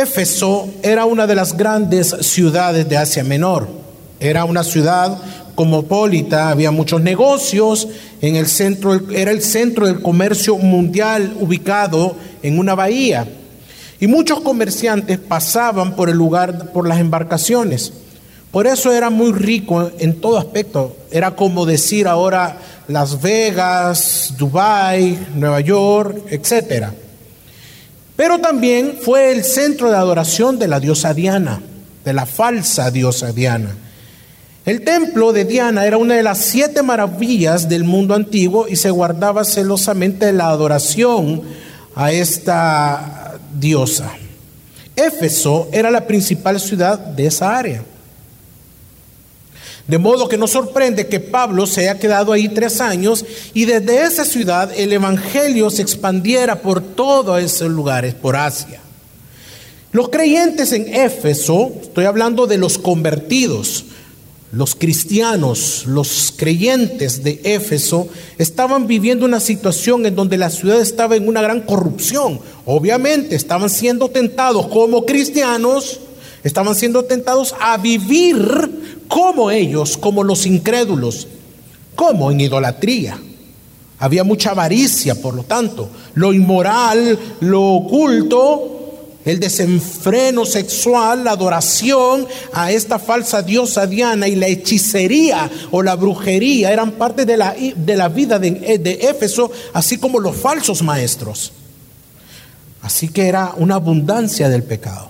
Éfeso era una de las grandes ciudades de Asia Menor. Era una ciudad cosmopolita, había muchos negocios, en el centro era el centro del comercio mundial ubicado en una bahía. Y muchos comerciantes pasaban por el lugar por las embarcaciones. Por eso era muy rico en todo aspecto. Era como decir ahora Las Vegas, Dubai, Nueva York, etcétera. Pero también fue el centro de adoración de la diosa Diana, de la falsa diosa Diana. El templo de Diana era una de las siete maravillas del mundo antiguo y se guardaba celosamente la adoración a esta diosa. Éfeso era la principal ciudad de esa área. De modo que no sorprende que Pablo se haya quedado ahí tres años y desde esa ciudad el Evangelio se expandiera por todos esos lugares, por Asia. Los creyentes en Éfeso, estoy hablando de los convertidos, los cristianos, los creyentes de Éfeso, estaban viviendo una situación en donde la ciudad estaba en una gran corrupción. Obviamente estaban siendo tentados como cristianos, estaban siendo tentados a vivir como ellos, como los incrédulos, como en idolatría. Había mucha avaricia, por lo tanto, lo inmoral, lo oculto, el desenfreno sexual, la adoración a esta falsa diosa Diana y la hechicería o la brujería eran parte de la, de la vida de, de Éfeso, así como los falsos maestros. Así que era una abundancia del pecado.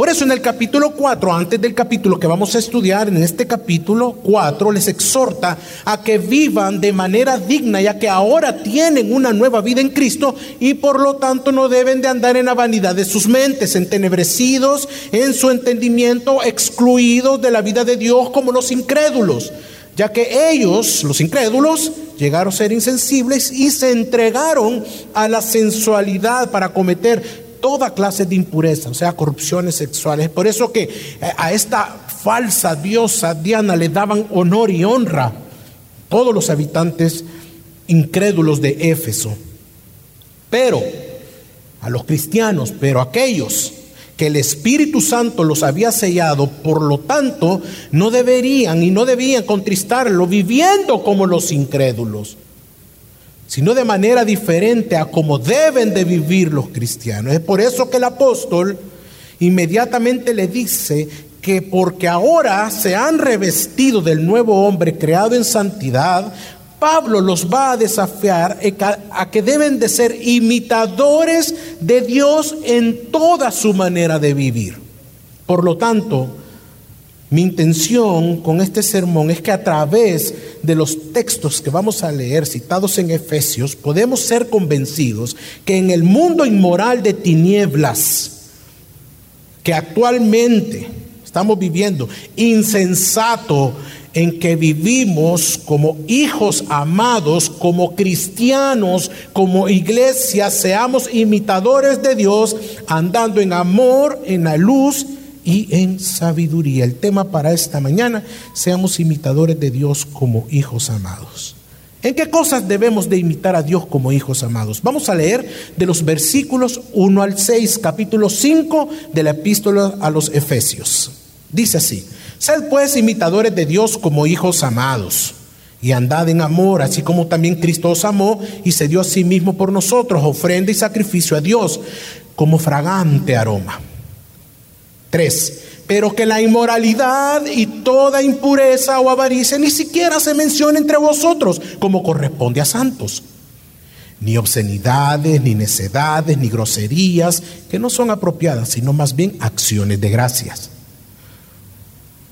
Por eso en el capítulo 4, antes del capítulo que vamos a estudiar, en este capítulo 4 les exhorta a que vivan de manera digna, ya que ahora tienen una nueva vida en Cristo y por lo tanto no deben de andar en la vanidad de sus mentes, entenebrecidos en su entendimiento, excluidos de la vida de Dios como los incrédulos, ya que ellos, los incrédulos, llegaron a ser insensibles y se entregaron a la sensualidad para cometer toda clase de impureza, o sea, corrupciones sexuales. Por eso que eh, a esta falsa diosa Diana le daban honor y honra todos los habitantes incrédulos de Éfeso. Pero a los cristianos, pero aquellos que el Espíritu Santo los había sellado, por lo tanto, no deberían y no debían contristarlo viviendo como los incrédulos sino de manera diferente a como deben de vivir los cristianos. Es por eso que el apóstol inmediatamente le dice que porque ahora se han revestido del nuevo hombre creado en santidad, Pablo los va a desafiar a que deben de ser imitadores de Dios en toda su manera de vivir. Por lo tanto, mi intención con este sermón es que a través de los textos que vamos a leer citados en Efesios, podemos ser convencidos que en el mundo inmoral de tinieblas que actualmente estamos viviendo, insensato en que vivimos como hijos amados, como cristianos, como iglesia, seamos imitadores de Dios, andando en amor, en la luz y en sabiduría. El tema para esta mañana, seamos imitadores de Dios como hijos amados. ¿En qué cosas debemos de imitar a Dios como hijos amados? Vamos a leer de los versículos 1 al 6, capítulo 5 de la epístola a los Efesios. Dice así, sed pues imitadores de Dios como hijos amados y andad en amor, así como también Cristo os amó y se dio a sí mismo por nosotros, ofrenda y sacrificio a Dios como fragante aroma. 3. Pero que la inmoralidad y toda impureza o avaricia ni siquiera se mencione entre vosotros como corresponde a santos. Ni obscenidades, ni necedades, ni groserías, que no son apropiadas, sino más bien acciones de gracias.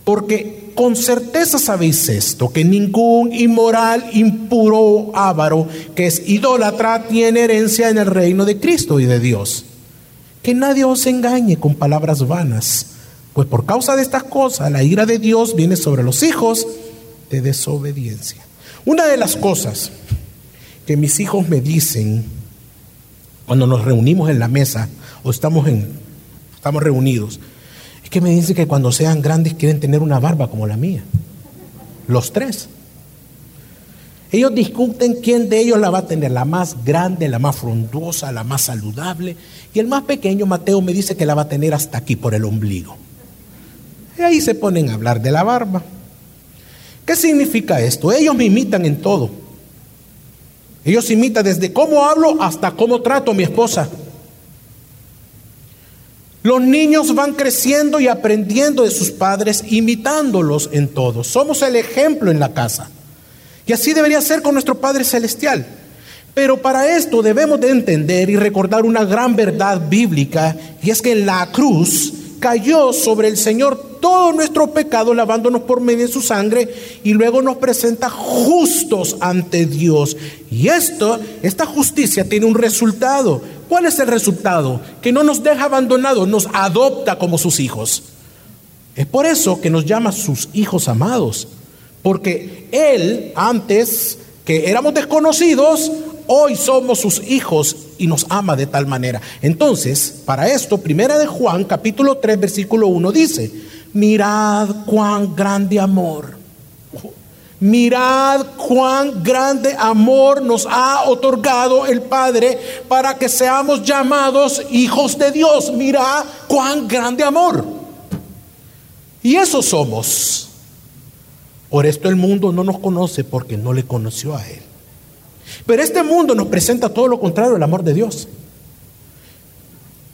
Porque con certeza sabéis esto, que ningún inmoral, impuro, avaro, que es idólatra, tiene herencia en el reino de Cristo y de Dios. Que nadie os engañe con palabras vanas, pues por causa de estas cosas la ira de Dios viene sobre los hijos de desobediencia. Una de las cosas que mis hijos me dicen cuando nos reunimos en la mesa o estamos, estamos reunidos, es que me dicen que cuando sean grandes quieren tener una barba como la mía. Los tres. Ellos discuten quién de ellos la va a tener, la más grande, la más frondosa, la más saludable. Y el más pequeño, Mateo, me dice que la va a tener hasta aquí por el ombligo. Y ahí se ponen a hablar de la barba. ¿Qué significa esto? Ellos me imitan en todo. Ellos imitan desde cómo hablo hasta cómo trato a mi esposa. Los niños van creciendo y aprendiendo de sus padres, imitándolos en todo. Somos el ejemplo en la casa. Y así debería ser con nuestro Padre Celestial. Pero para esto debemos de entender y recordar una gran verdad bíblica, y es que en la cruz cayó sobre el Señor todo nuestro pecado lavándonos por medio de su sangre y luego nos presenta justos ante Dios. Y esto, esta justicia tiene un resultado. ¿Cuál es el resultado? Que no nos deja abandonados, nos adopta como sus hijos. Es por eso que nos llama sus hijos amados. Porque Él, antes que éramos desconocidos, hoy somos sus hijos y nos ama de tal manera. Entonces, para esto, primera de Juan, capítulo 3, versículo 1 dice, mirad cuán grande amor. Mirad cuán grande amor nos ha otorgado el Padre para que seamos llamados hijos de Dios. Mirad cuán grande amor. Y eso somos. Por esto el mundo no nos conoce porque no le conoció a Él. Pero este mundo nos presenta todo lo contrario al amor de Dios.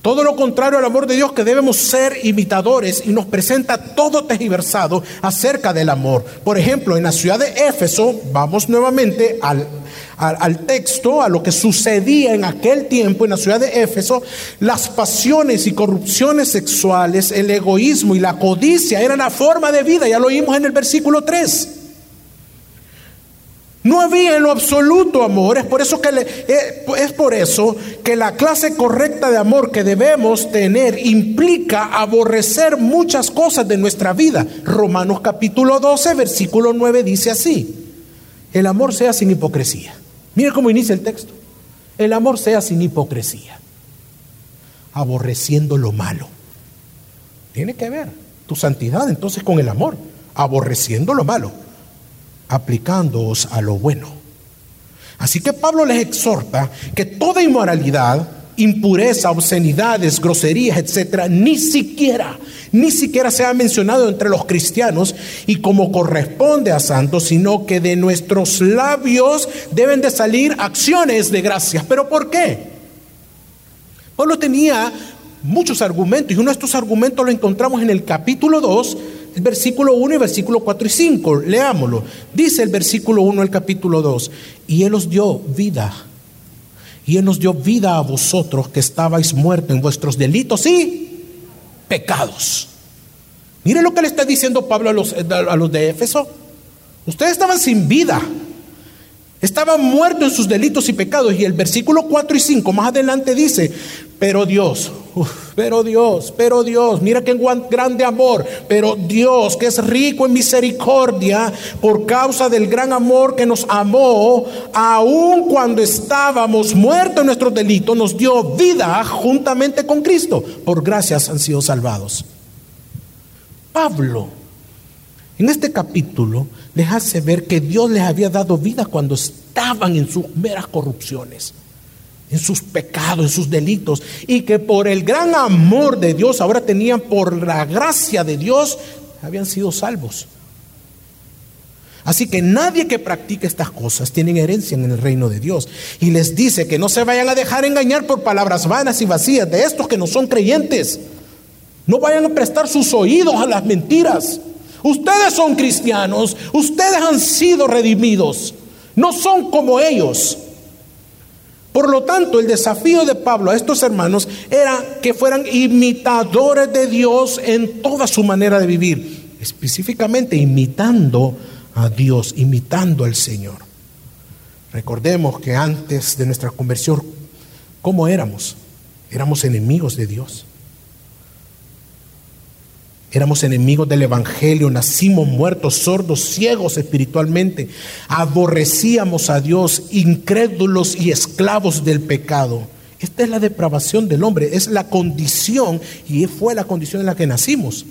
Todo lo contrario al amor de Dios que debemos ser imitadores y nos presenta todo tejiversado acerca del amor. Por ejemplo, en la ciudad de Éfeso, vamos nuevamente al, al, texto, a lo que sucedía en aquel tiempo en la ciudad de Éfeso, las pasiones y corrupciones sexuales, el egoísmo y la codicia eran la forma de vida, ya lo oímos en el versículo 3. No había en lo absoluto amor, es por eso que eh, es por eso que la clase correcta de amor que debemos tener implica aborrecer muchas cosas de nuestra vida. Romanos capítulo 12, versículo 9 dice así: El amor sea sin hipocresía. Mira cómo inicia el texto. El amor sea sin hipocresía, aborreciendo lo malo. Tiene que ver tu santidad entonces con el amor, aborreciendo lo malo, aplicándoos a lo bueno. Así que Pablo les exhorta que toda inmoralidad, impureza, obscenidades, groserías, etcétera, ni siquiera, ni siquiera se ha mencionado entre los cristianos y como corresponde a santos, sino que de nuestros labios deben de salir acciones de gracias. ¿Pero por qué? Pablo tenía muchos argumentos y uno de estos argumentos lo encontramos en el capítulo 2, el versículo 1 y versículo 4 y 5. Leámoslo. Dice el versículo 1 del capítulo 2, y Él os dio vida y Él nos dio vida a vosotros que estabais muertos en vuestros delitos y pecados. Mire lo que le está diciendo Pablo a los, a los de Éfeso. Ustedes estaban sin vida. Estaban muertos en sus delitos y pecados. Y el versículo 4 y 5 más adelante dice, pero Dios, pero Dios, pero Dios, mira qué grande amor, pero Dios que es rico en misericordia por causa del gran amor que nos amó, aun cuando estábamos muertos en nuestros delitos, nos dio vida juntamente con Cristo. Por gracias han sido salvados. Pablo, en este capítulo, les hace ver que Dios les había dado vida cuando estaban en sus meras corrupciones en sus pecados, en sus delitos, y que por el gran amor de Dios, ahora tenían por la gracia de Dios, habían sido salvos. Así que nadie que practique estas cosas tiene herencia en el reino de Dios. Y les dice que no se vayan a dejar engañar por palabras vanas y vacías de estos que no son creyentes. No vayan a prestar sus oídos a las mentiras. Ustedes son cristianos, ustedes han sido redimidos. No son como ellos. Por lo tanto, el desafío de Pablo a estos hermanos era que fueran imitadores de Dios en toda su manera de vivir, específicamente imitando a Dios, imitando al Señor. Recordemos que antes de nuestra conversión, ¿cómo éramos? Éramos enemigos de Dios. Éramos enemigos del Evangelio, nacimos muertos, sordos, ciegos espiritualmente. Aborrecíamos a Dios, incrédulos y esclavos del pecado. Esta es la depravación del hombre, es la condición y fue la condición en la que nacimos.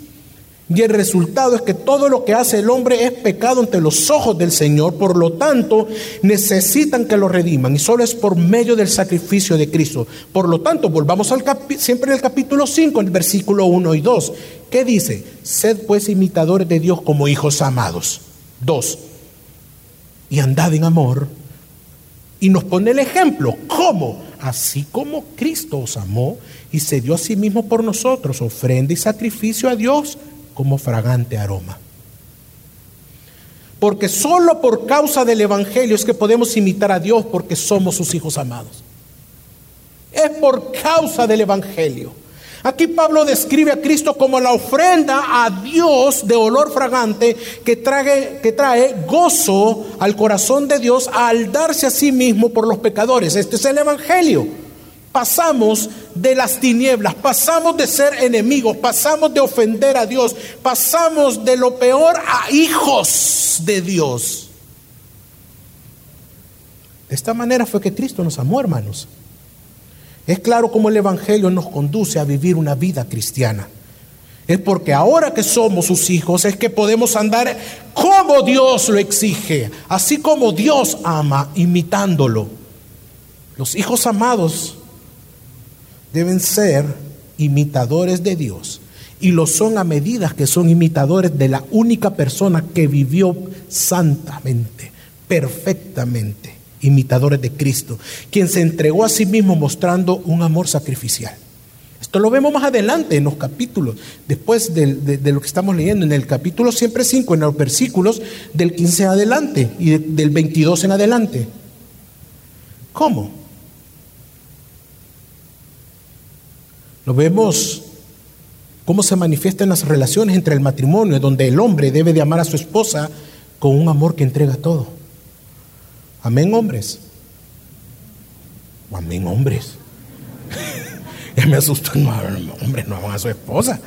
Y el resultado es que todo lo que hace el hombre es pecado ante los ojos del Señor. Por lo tanto, necesitan que lo rediman. Y solo es por medio del sacrificio de Cristo. Por lo tanto, volvamos al siempre el capítulo 5, en el versículo 1 y 2. ¿Qué dice? Sed pues imitadores de Dios como hijos amados. 2. Y andad en amor. Y nos pone el ejemplo. ¿Cómo? Así como Cristo os amó y se dio a sí mismo por nosotros, ofrenda y sacrificio a Dios como fragante aroma. Porque solo por causa del Evangelio es que podemos imitar a Dios porque somos sus hijos amados. Es por causa del Evangelio. Aquí Pablo describe a Cristo como la ofrenda a Dios de olor fragante que trae, que trae gozo al corazón de Dios al darse a sí mismo por los pecadores. Este es el Evangelio pasamos de las tinieblas, pasamos de ser enemigos, pasamos de ofender a Dios, pasamos de lo peor a hijos de Dios. De esta manera fue que Cristo nos amó, hermanos. Es claro cómo el Evangelio nos conduce a vivir una vida cristiana. Es porque ahora que somos sus hijos es que podemos andar como Dios lo exige, así como Dios ama, imitándolo. Los hijos amados deben ser imitadores de Dios. Y lo son a medida que son imitadores de la única persona que vivió santamente, perfectamente, imitadores de Cristo, quien se entregó a sí mismo mostrando un amor sacrificial. Esto lo vemos más adelante en los capítulos, después de, lo que estamos leyendo, en el capítulo siempre 5, en los versículos del 15 adelante y del 22 en adelante. ¿Cómo? Lo vemos cómo se manifiesta en las relaciones entre el matrimonio, donde el hombre debe de amar a su esposa con un amor que entrega todo. Amén, hombres. Amén, hombres. ya me asustó, no, hombres no aman a su esposa.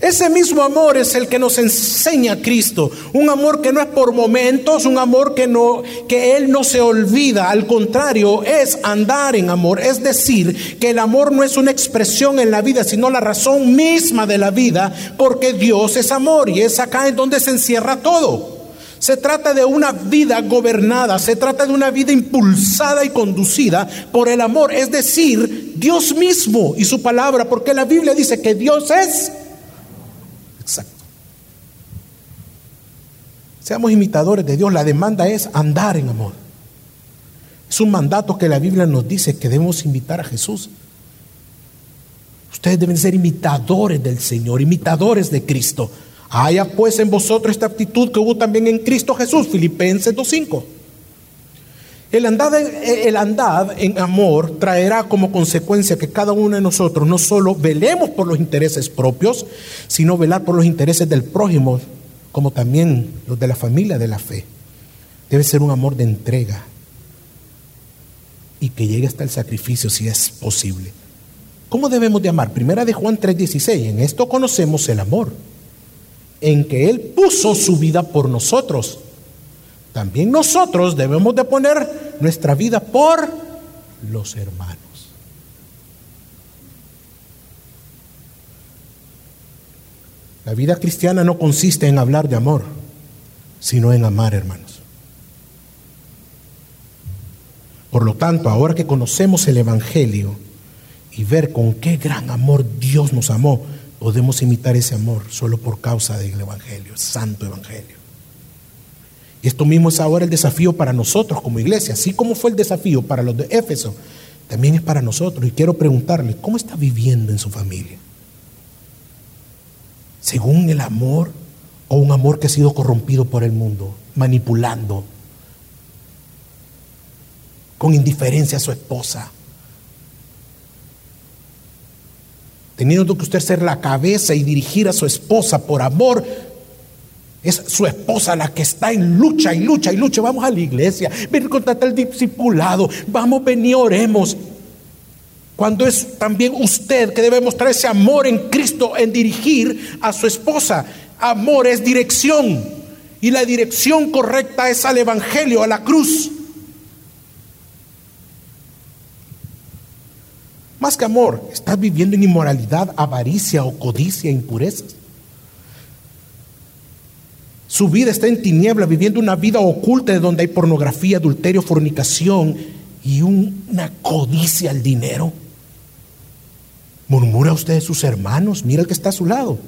Ese mismo amor es el que nos enseña Cristo, un amor que no es por momentos, un amor que no que él no se olvida, al contrario, es andar en amor, es decir, que el amor no es una expresión en la vida, sino la razón misma de la vida, porque Dios es amor y es acá en donde se encierra todo. Se trata de una vida gobernada, se trata de una vida impulsada y conducida por el amor, es decir, Dios mismo y su palabra, porque la Biblia dice que Dios es Seamos imitadores de Dios. La demanda es andar en amor. Es un mandato que la Biblia nos dice que debemos imitar a Jesús. Ustedes deben ser imitadores del Señor, imitadores de Cristo. Haya pues en vosotros esta actitud que hubo también en Cristo Jesús, Filipenses 2.5. El el andar en amor traerá como consecuencia que cada uno de nosotros no solo velemos por los intereses propios, sino velar por los intereses del prójimo, como también los de la familia de la fe. Debe ser un amor de entrega y que llegue hasta el sacrificio si es posible. ¿Cómo debemos de amar? Primera de Juan 3:16. En esto conocemos el amor, en que Él puso su vida por nosotros también nosotros debemos de poner nuestra vida por los hermanos. La vida cristiana no consiste en hablar de amor, sino en amar, hermanos. Por lo tanto, ahora que conocemos el Evangelio y ver con qué gran amor Dios nos amó, podemos imitar ese amor solo por causa del Evangelio, el Santo Evangelio. Y esto mismo es ahora el desafío para nosotros como iglesia, así como fue el desafío para los de Éfeso, también es para nosotros. Y quiero preguntarle, ¿cómo está viviendo en su familia? ¿Según el amor o un amor que ha sido corrompido por el mundo, manipulando, con indiferencia a su esposa? Teniendo que usted ser la cabeza y dirigir a su esposa por amor, es su esposa la que está en lucha y lucha y lucha. Vamos a la iglesia, ven contar el discipulado, vamos, ven y oremos. Cuando es también usted que debe mostrar ese amor en Cristo en dirigir a su esposa. Amor es dirección y la dirección correcta es al Evangelio, a la cruz. Más que amor, estás viviendo en inmoralidad, avaricia o codicia, impurezas. Su vida está en tiniebla, viviendo una vida oculta de donde hay pornografía, adulterio, fornicación y una codicia al dinero. ¿Murmura usted de sus hermanos? Mira el que está a su lado.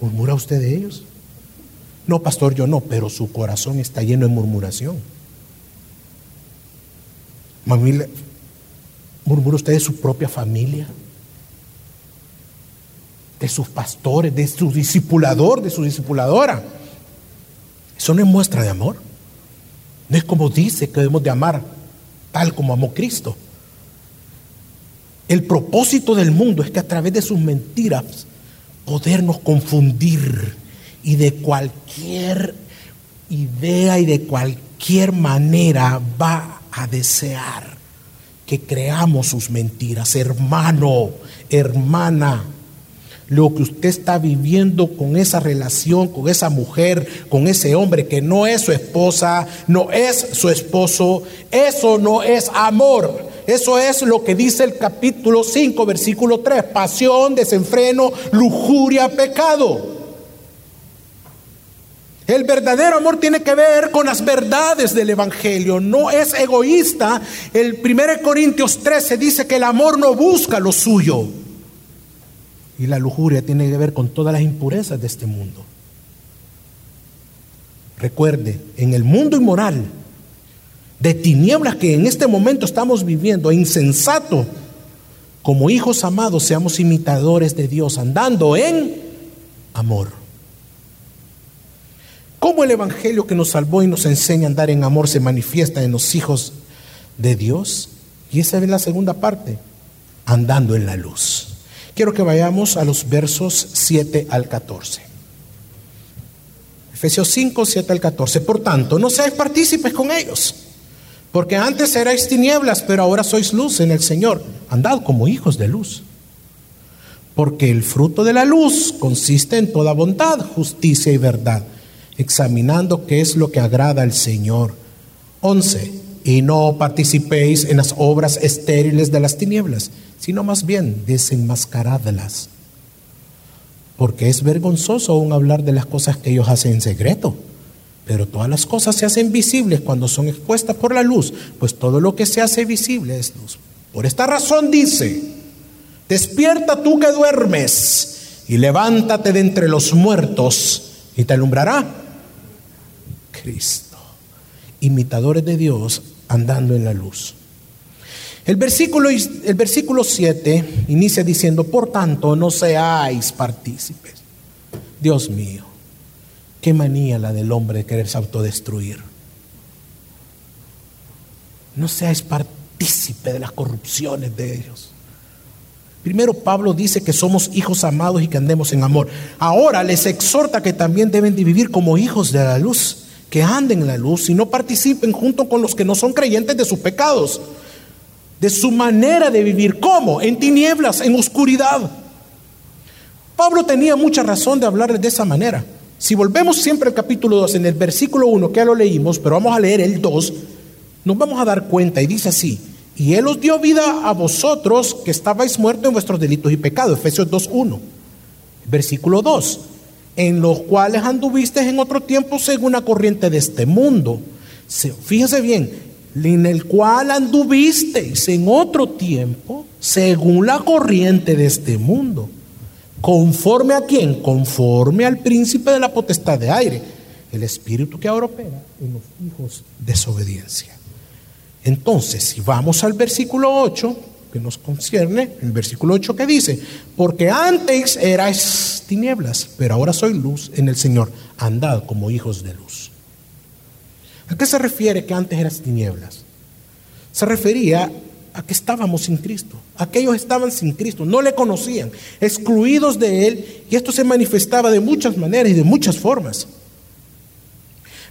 ¿Murmura usted de ellos? No, pastor, yo no, pero su corazón está lleno de murmuración. ¿Murmura usted de su propia familia? de sus pastores, de su discipulador, de su discipuladora. Eso no es muestra de amor. No es como dice que debemos de amar, tal como amó Cristo. El propósito del mundo es que a través de sus mentiras podernos confundir y de cualquier idea y de cualquier manera va a desear que creamos sus mentiras. Hermano, hermana, lo que usted está viviendo con esa relación, con esa mujer, con ese hombre que no es su esposa, no es su esposo, eso no es amor. Eso es lo que dice el capítulo 5, versículo 3, pasión, desenfreno, lujuria, pecado. El verdadero amor tiene que ver con las verdades del Evangelio, no es egoísta. El 1 Corintios 13 dice que el amor no busca lo suyo. Y la lujuria tiene que ver con todas las impurezas de este mundo. Recuerde, en el mundo inmoral, de tinieblas que en este momento estamos viviendo, insensato, como hijos amados, seamos imitadores de Dios, andando en amor. ¿Cómo el Evangelio que nos salvó y nos enseña a andar en amor se manifiesta en los hijos de Dios? Y esa es la segunda parte, andando en la luz. Quiero que vayamos a los versos 7 al 14. Efesios 5, 7 al 14. Por tanto, no seáis partícipes con ellos, porque antes erais tinieblas, pero ahora sois luz en el Señor. Andad como hijos de luz. Porque el fruto de la luz consiste en toda bondad, justicia y verdad, examinando qué es lo que agrada al Señor. 11. Y no participéis en las obras estériles de las tinieblas sino más bien desenmascaradlas. Porque es vergonzoso aún hablar de las cosas que ellos hacen en secreto. Pero todas las cosas se hacen visibles cuando son expuestas por la luz, pues todo lo que se hace visible es luz. Por esta razón dice, despierta tú que duermes y levántate de entre los muertos y te alumbrará Cristo. Imitadores de Dios andando en la luz. El versículo, el versículo 7 inicia diciendo, por tanto, no seáis partícipes. Dios mío, qué manía la del hombre de quererse autodestruir. No seáis partícipe de las corrupciones de ellos. Primero Pablo dice que somos hijos amados y que andemos en amor. Ahora les exhorta que también deben de vivir como hijos de la luz, que anden en la luz y no participen junto con los que no son creyentes de sus pecados de su manera de vivir. ¿Cómo? En tinieblas, en oscuridad. Pablo tenía mucha razón de hablarles de esa manera. Si volvemos siempre al capítulo 2, en el versículo 1, que ya lo leímos, pero vamos a leer el 2, nos vamos a dar cuenta y dice así, y Él os dio vida a vosotros que estabais muertos en vuestros delitos y pecados, Efesios 2.1. Versículo 2, en los cuales anduvisteis en otro tiempo según la corriente de este mundo. Fíjense bien, en el cual anduvisteis en otro tiempo, según la corriente de este mundo. ¿Conforme a quién? Conforme al príncipe de la potestad de aire, el espíritu que ahora opera en los hijos de desobediencia. Entonces, si vamos al versículo 8, que nos concierne, el versículo 8 que dice, porque antes erais tinieblas, pero ahora soy luz en el Señor, andad como hijos de luz. ¿A qué se refiere que antes eras tinieblas? Se refería a que estábamos sin Cristo. Aquellos estaban sin Cristo, no le conocían, excluidos de Él, y esto se manifestaba de muchas maneras y de muchas formas.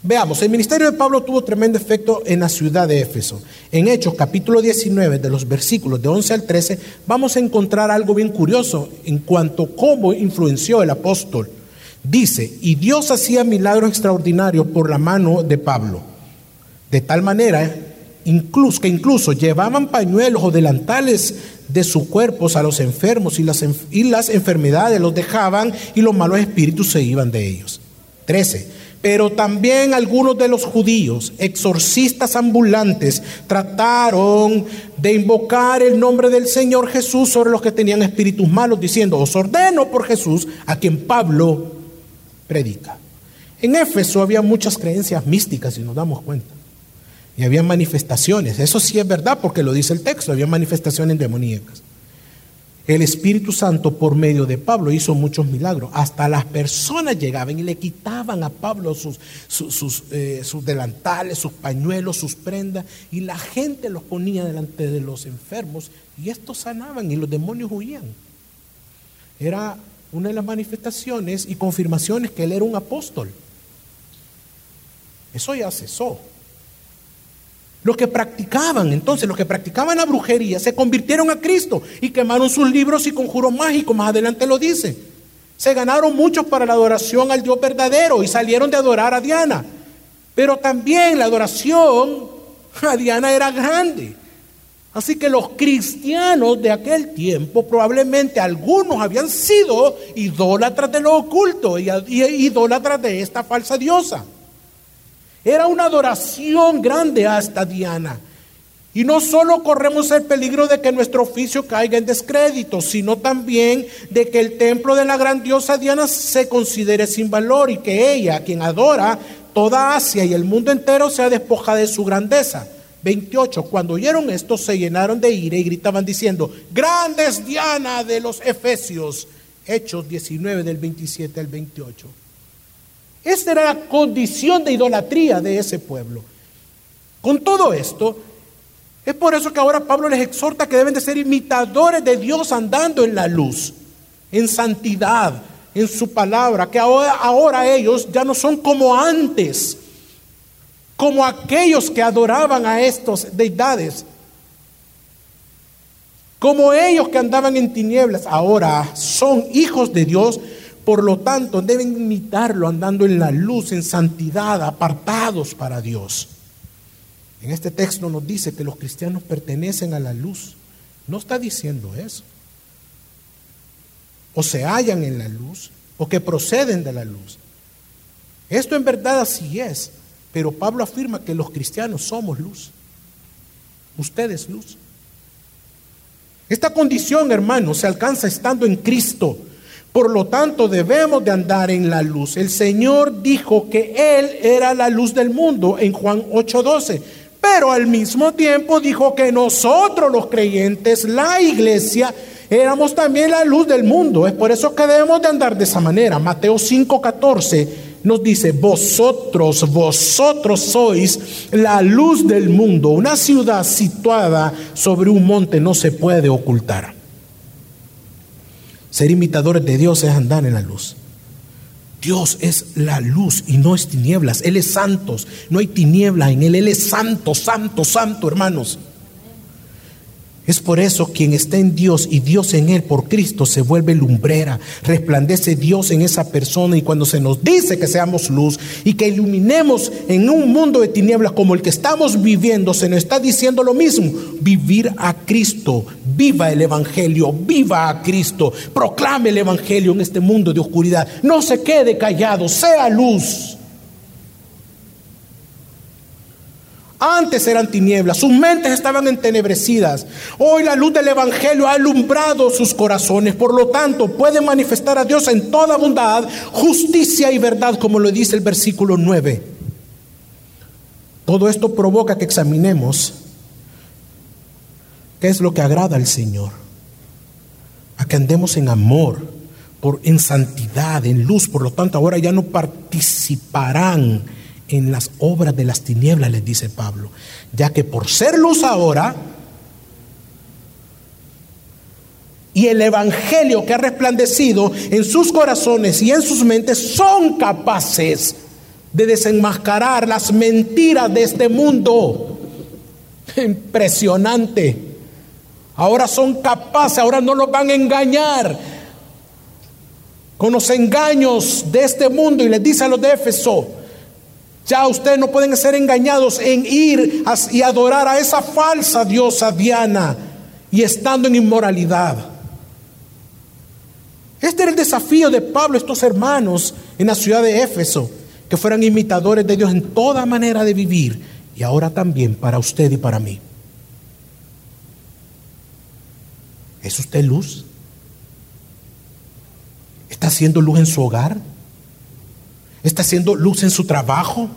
Veamos, el ministerio de Pablo tuvo tremendo efecto en la ciudad de Éfeso. En Hechos capítulo 19, de los versículos de 11 al 13, vamos a encontrar algo bien curioso en cuanto a cómo influenció el apóstol. Dice, y Dios hacía milagros extraordinarios por la mano de Pablo de tal manera incluso, que incluso llevaban pañuelos o delantales de sus cuerpos a los enfermos y las, y las enfermedades los dejaban y los malos espíritus se iban de ellos. 13. Pero también algunos de los judíos, exorcistas ambulantes, trataron de invocar el nombre del Señor Jesús sobre los que tenían espíritus malos, diciendo, os ordeno por Jesús, a quien Pablo predica. En Éfeso había muchas creencias místicas, si nos damos cuenta. Y había manifestaciones. Eso sí es verdad porque lo dice el texto, había manifestaciones demoníacas. El Espíritu Santo por medio de Pablo hizo muchos milagros. Hasta las personas llegaban y le quitaban a Pablo sus, sus, eh, sus, delantales, sus pañuelos, sus prendas, y la gente los ponía delante de los enfermos y estos sanaban y los demonios huían. Era una de las manifestaciones y confirmaciones que él era un apóstol. Eso ya cesó. Los que practicaban, entonces, los que practicaban la brujería se convirtieron a Cristo y quemaron sus libros y conjuros mágicos, más adelante lo dice. Se ganaron muchos para la adoración al Dios verdadero y salieron de adorar a Diana. Pero también la adoración a Diana era grande. Así que los cristianos de aquel tiempo, probablemente algunos habían sido idólatras de lo oculto y idólatras de esta falsa diosa. Era una adoración grande hasta Diana. Y no solo corremos el peligro de que nuestro oficio caiga en descrédito, sino también de que el templo de la gran diosa Diana se considere sin valor y que ella, quien adora toda Asia y el mundo entero, sea despojada de su grandeza. 28. Cuando oyeron esto, se llenaron de ira y gritaban diciendo, grande es Diana de los Efesios. Hechos 19 del 27 al 28. Esta era la condición de idolatría de ese pueblo. Con todo esto, es por eso que ahora Pablo les exhorta que deben de ser imitadores de Dios andando en la luz, en santidad, en su palabra, que ahora, ahora ellos ya no son como antes, como aquellos que adoraban a estos deidades, como ellos que andaban en tinieblas, ahora son hijos de Dios por lo tanto, deben imitarlo andando en la luz, en santidad, apartados para Dios. En este texto nos dice que los cristianos pertenecen a la luz. No está diciendo eso. O se hallan en la luz o que proceden de la luz. Esto en verdad así es, pero Pablo afirma que los cristianos somos luz. Usted es luz. Esta condición, hermanos, se alcanza estando en Cristo por lo tanto, debemos de andar en la luz. El Señor dijo que Él era la luz del mundo en Juan 8:12. Pero al mismo tiempo dijo que nosotros los creyentes, la iglesia, éramos también la luz del mundo. Es por eso que debemos de andar de esa manera. Mateo 5:14 nos dice, vosotros, vosotros sois la luz del mundo. Una ciudad situada sobre un monte no se puede ocultar. Ser imitadores de Dios es andar en la luz. Dios es la luz y no es tinieblas. Él es santo. No hay tiniebla en Él. Él es santo, santo, santo, hermanos. Es por eso quien está en Dios y Dios en Él por Cristo se vuelve lumbrera, resplandece Dios en esa persona y cuando se nos dice que seamos luz y que iluminemos en un mundo de tinieblas como el que estamos viviendo, se nos está diciendo lo mismo, vivir a Cristo, viva el Evangelio, viva a Cristo, proclame el Evangelio en este mundo de oscuridad, no se quede callado, sea luz. Antes eran tinieblas, sus mentes estaban entenebrecidas. Hoy la luz del Evangelio ha alumbrado sus corazones. Por lo tanto, pueden manifestar a Dios en toda bondad, justicia y verdad, como lo dice el versículo 9. Todo esto provoca que examinemos qué es lo que agrada al Señor. A que andemos en amor, por, en santidad, en luz. Por lo tanto, ahora ya no participarán en las obras de las tinieblas, les dice Pablo, ya que por ser luz ahora, y el Evangelio que ha resplandecido en sus corazones y en sus mentes son capaces de desenmascarar las mentiras de este mundo. Impresionante. Ahora son capaces, ahora no los van a engañar con los engaños de este mundo y les dice a los de Éfeso, Ya ustedes no pueden ser engañados en ir y adorar a esa falsa diosa Diana y estando en inmoralidad. Este era el desafío de Pablo, estos hermanos en la ciudad de Éfeso, que fueran imitadores de Dios en toda manera de vivir y ahora también para usted y para mí. ¿Es usted luz? ¿Está haciendo luz en su hogar? ¿Está haciendo luz en su trabajo?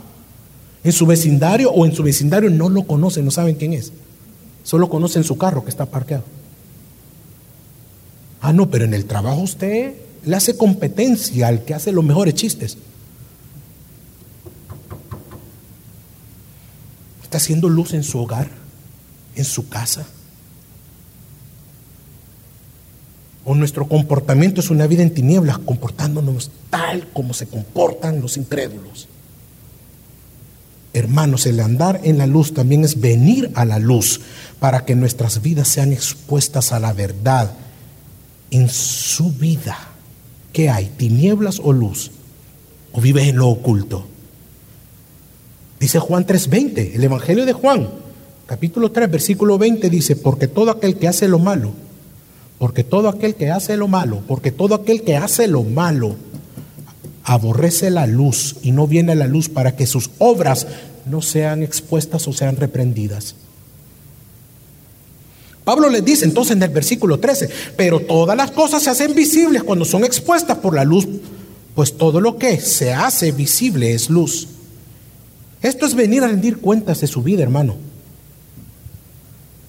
¿En su vecindario o en su vecindario no lo conocen, no saben quién es? Solo conocen su carro que está parqueado. Ah, no, pero en el trabajo usted le hace competencia al que hace los mejores chistes. ¿Está haciendo luz en su hogar? ¿En su casa? O nuestro comportamiento es una vida en tinieblas, comportándonos tal como se comportan los incrédulos. Hermanos, el andar en la luz también es venir a la luz para que nuestras vidas sean expuestas a la verdad en su vida. ¿Qué hay? ¿Tinieblas o luz? ¿O vives en lo oculto? Dice Juan 3:20, el Evangelio de Juan, capítulo 3, versículo 20 dice, porque todo aquel que hace lo malo, porque todo aquel que hace lo malo, porque todo aquel que hace lo malo, aborrece la luz y no viene a la luz para que sus obras no sean expuestas o sean reprendidas. Pablo les dice entonces en el versículo 13, pero todas las cosas se hacen visibles cuando son expuestas por la luz, pues todo lo que se hace visible es luz. Esto es venir a rendir cuentas de su vida, hermano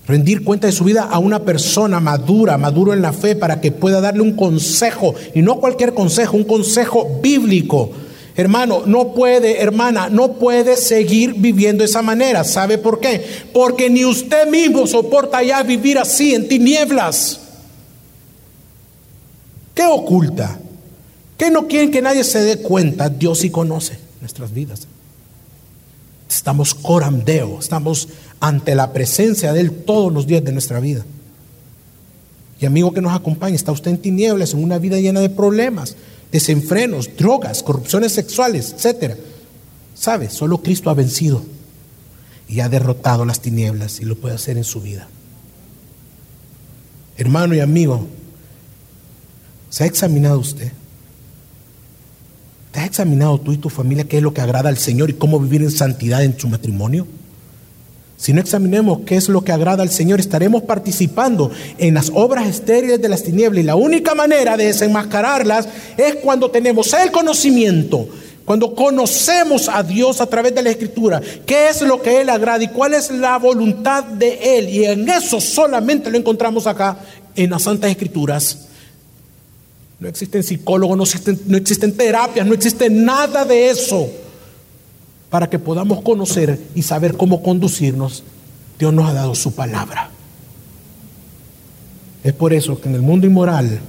rendir cuenta de su vida a una persona madura, maduro en la fe, para que pueda darle un consejo, y no cualquier consejo, un consejo bíblico. Hermano, no puede, hermana, no puede seguir viviendo de esa manera. ¿Sabe por qué? Porque ni usted mismo soporta ya vivir así, en tinieblas. ¿Qué oculta? ¿Qué no quieren que nadie se dé cuenta? Dios sí conoce nuestras vidas. Estamos coramdeo, estamos ante la presencia de Él todos los días de nuestra vida. Y amigo que nos acompaña, está usted en tinieblas, en una vida llena de problemas, desenfrenos, drogas, corrupciones sexuales, etc. ¿Sabe? Solo Cristo ha vencido y ha derrotado las tinieblas y lo puede hacer en su vida. Hermano y amigo, ¿se ha examinado usted? ¿Te has examinado tú y tu familia qué es lo que agrada al Señor y cómo vivir en santidad en su matrimonio? Si no examinemos qué es lo que agrada al Señor, estaremos participando en las obras estériles de las tinieblas. Y la única manera de desenmascararlas es cuando tenemos el conocimiento, cuando conocemos a Dios a través de la Escritura, qué es lo que Él agrada y cuál es la voluntad de Él. Y en eso solamente lo encontramos acá en las Santas Escrituras. No existen psicólogos, no existen, no existen terapias, no existe nada de eso para que podamos conocer y saber cómo conducirnos. Dios nos ha dado su palabra. Es por eso que en el mundo inmoral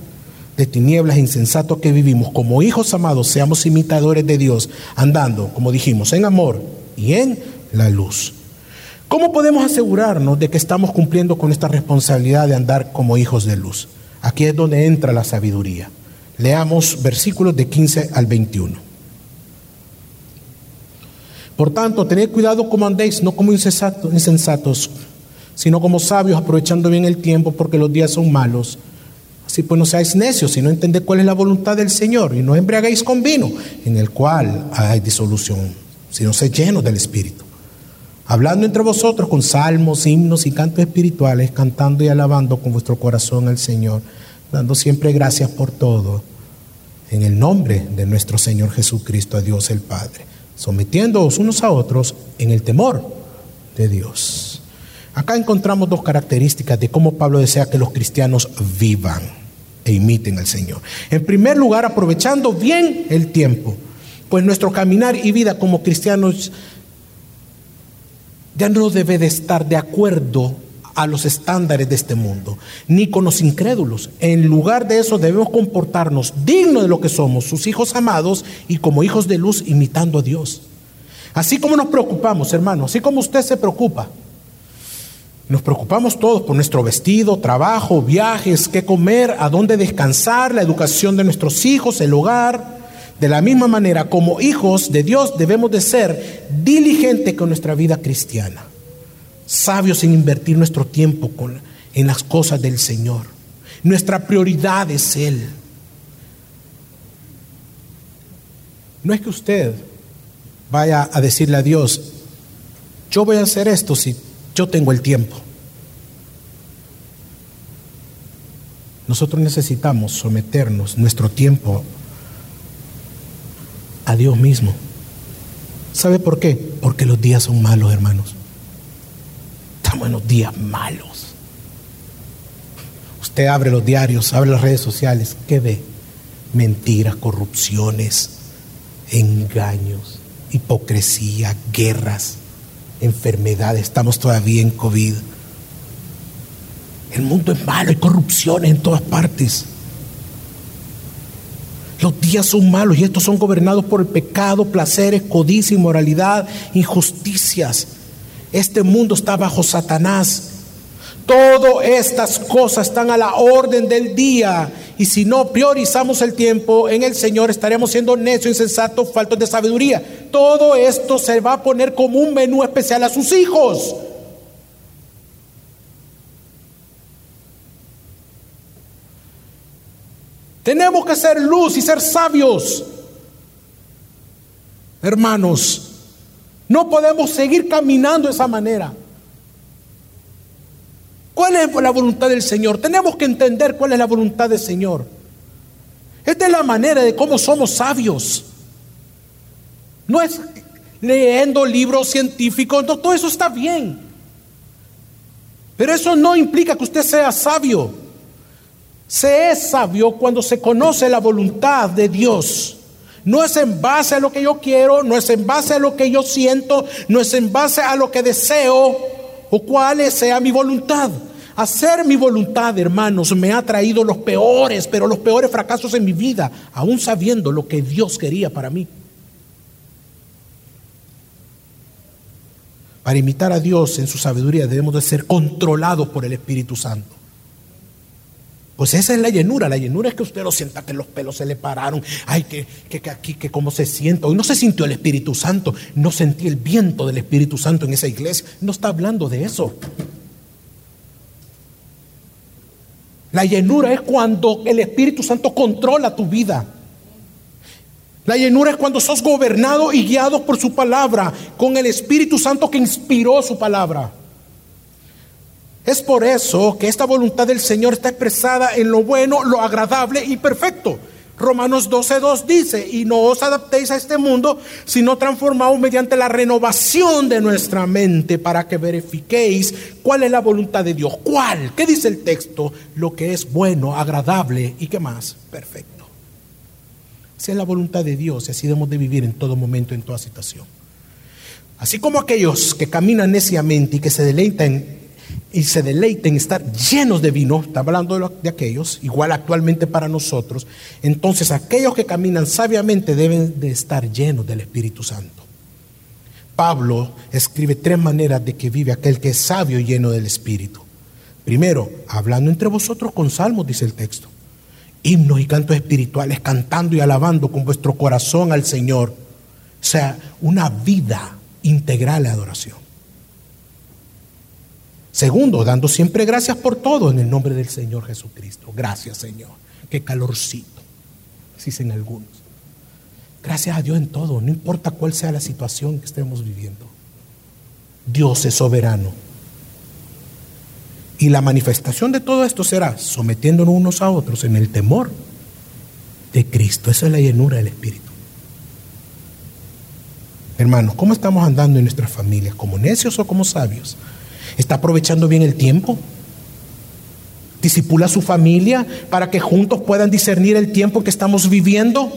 de tinieblas insensato que vivimos, como hijos amados, seamos imitadores de Dios, andando, como dijimos, en amor y en la luz. ¿Cómo podemos asegurarnos de que estamos cumpliendo con esta responsabilidad de andar como hijos de luz? Aquí es donde entra la sabiduría. Leamos versículos de 15 al 21. Por tanto, tened cuidado como andéis, no como insensatos, sino como sabios, aprovechando bien el tiempo, porque los días son malos. Así pues, no seáis necios, sino entended cuál es la voluntad del Señor, y no embriaguéis con vino, en el cual hay disolución, sino sed llenos del Espíritu. Hablando entre vosotros con salmos, himnos y cantos espirituales, cantando y alabando con vuestro corazón al Señor dando siempre gracias por todo, en el nombre de nuestro Señor Jesucristo, a Dios el Padre, sometiéndoos unos a otros en el temor de Dios. Acá encontramos dos características de cómo Pablo desea que los cristianos vivan e imiten al Señor. En primer lugar, aprovechando bien el tiempo, pues nuestro caminar y vida como cristianos ya no debe de estar de acuerdo a los estándares de este mundo, ni con los incrédulos. En lugar de eso debemos comportarnos dignos de lo que somos, sus hijos amados y como hijos de luz imitando a Dios. Así como nos preocupamos, hermano, así como usted se preocupa, nos preocupamos todos por nuestro vestido, trabajo, viajes, qué comer, a dónde descansar, la educación de nuestros hijos, el hogar, De la misma manera, como hijos de Dios debemos de ser diligentes con nuestra vida cristiana, sabios en invertir nuestro tiempo en las cosas del Señor. Nuestra prioridad es Él. No es que usted vaya a decirle a Dios, yo voy a hacer esto si yo tengo el tiempo. Nosotros necesitamos someternos nuestro tiempo a Dios mismo. ¿Sabe por qué? Porque los días son malos, hermanos. Estamos en los días malos. Usted abre los diarios, abre las redes sociales, ¿qué ve? Mentiras, corrupciones, engaños, hipocresía, guerras, enfermedades. Estamos todavía en COVID. El mundo es malo, hay corrupciones en todas partes. Los días son malos y estos son gobernados por el pecado, placeres, codicia, inmoralidad, injusticias. Este mundo está bajo Satanás. Todas estas cosas están a la orden del día. Y si no priorizamos el tiempo en el Señor, estaremos siendo necios, insensatos, faltos de sabiduría. Todo esto se va a poner como un menú especial a sus hijos. Tenemos que ser luz y ser sabios. Hermanos, no podemos seguir caminando de esa manera. ¿Cuál es la voluntad del Señor? Tenemos que entender cuál es la voluntad del Señor. Esta es la manera de cómo somos sabios. No es leyendo libros científicos, no, todo eso está bien. Pero eso no implica que usted sea sabio. Se es sabio cuando se conoce la voluntad de Dios. No es en base a lo que yo quiero, no es en base a lo que yo siento, no es en base a lo que deseo o cuál sea mi voluntad. Hacer mi voluntad, hermanos, me ha traído los peores, pero los peores fracasos en mi vida, aún sabiendo lo que Dios quería para mí. Para imitar a Dios en su sabiduría debemos de ser controlados por el Espíritu Santo. Pues esa es la llenura. La llenura es que usted lo sienta que los pelos se le pararon. Ay, que, que, aquí, que cómo se siente. Hoy no se sintió el Espíritu Santo. No sentí el viento del Espíritu Santo en esa iglesia. No está hablando de eso. La llenura es cuando el Espíritu Santo controla tu vida. La llenura es cuando sos gobernado y guiado por su palabra, con el Espíritu Santo que inspiró su palabra. Es por eso que esta voluntad del Señor está expresada en lo bueno, lo agradable y perfecto. Romanos 12.2 dice, y no os adaptéis a este mundo, sino transformaos mediante la renovación de nuestra mente para que verifiquéis cuál es la voluntad de Dios. ¿Cuál? ¿Qué dice el texto? Lo que es bueno, agradable y qué más, perfecto. Esa es la voluntad de Dios y así debemos de vivir en todo momento, en toda situación. Así como aquellos que caminan neciamente y que se deleitan y se deleiten estar llenos de vino, está hablando de, de, aquellos, igual actualmente para nosotros, entonces aquellos que caminan sabiamente deben de estar llenos del Espíritu Santo. Pablo escribe tres maneras de que vive aquel que es sabio y lleno del Espíritu. Primero, hablando entre vosotros con salmos, dice el texto, himnos y cantos espirituales, cantando y alabando con vuestro corazón al Señor. O sea, una vida integral de adoración. Segundo, dando siempre gracias por todo en el nombre del Señor Jesucristo. Gracias, Señor. Qué calorcito, dicen algunos. Gracias a Dios en todo, no importa cuál sea la situación que estemos viviendo. Dios es soberano. Y la manifestación de todo esto será sometiéndonos unos a otros en el temor de Cristo. Esa es la llenura del Espíritu. Hermanos, ¿cómo estamos andando en nuestras familias? ¿Como necios o como sabios? ¿Está aprovechando bien el tiempo? ¿Disipula a su familia para que juntos puedan discernir el tiempo que estamos viviendo?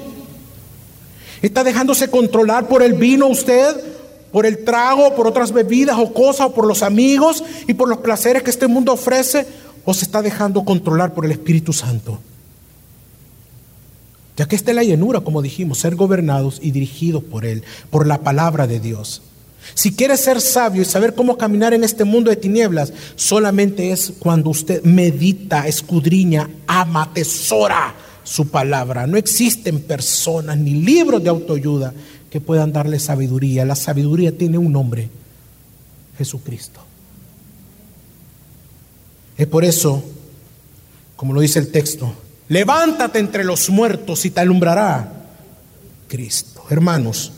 ¿Está dejándose controlar por el vino usted? ¿Por el trago, por otras bebidas o cosas, o por los amigos y por los placeres que este mundo ofrece? ¿O se está dejando controlar por el Espíritu Santo? Ya que esta es la llenura, como dijimos, ser gobernados y dirigidos por Él, por la palabra de Dios. Si quiere ser sabio y saber cómo caminar en este mundo de tinieblas, solamente es cuando usted medita, escudriña, ama, tesora su palabra. No existen personas ni libros de autoayuda que puedan darle sabiduría. La sabiduría tiene un nombre, Jesucristo. Es por eso, como lo dice el texto, levántate entre los muertos y te alumbrará Cristo. Hermanos,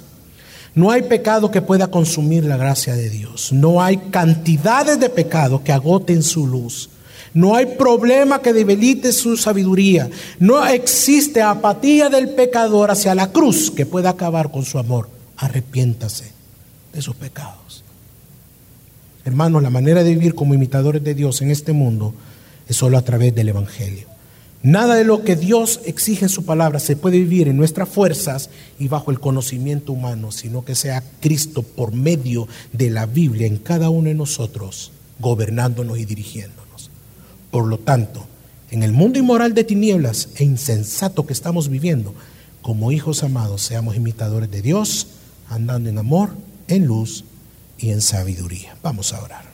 no hay pecado que pueda consumir la gracia de Dios. No hay cantidades de pecado que agoten su luz. No hay problema que debilite su sabiduría. No existe apatía del pecador hacia la cruz que pueda acabar con su amor. Arrepiéntase de sus pecados. Hermanos, la manera de vivir como imitadores de Dios en este mundo es solo a través del Evangelio. Nada de lo que Dios exige en su palabra se puede vivir en nuestras fuerzas y bajo el conocimiento humano, sino que sea Cristo por medio de la Biblia en cada uno de nosotros, gobernándonos y dirigiéndonos. Por lo tanto, en el mundo inmoral de tinieblas e insensato que estamos viviendo, como hijos amados, seamos imitadores de Dios, andando en amor, en luz y en sabiduría. Vamos a orar.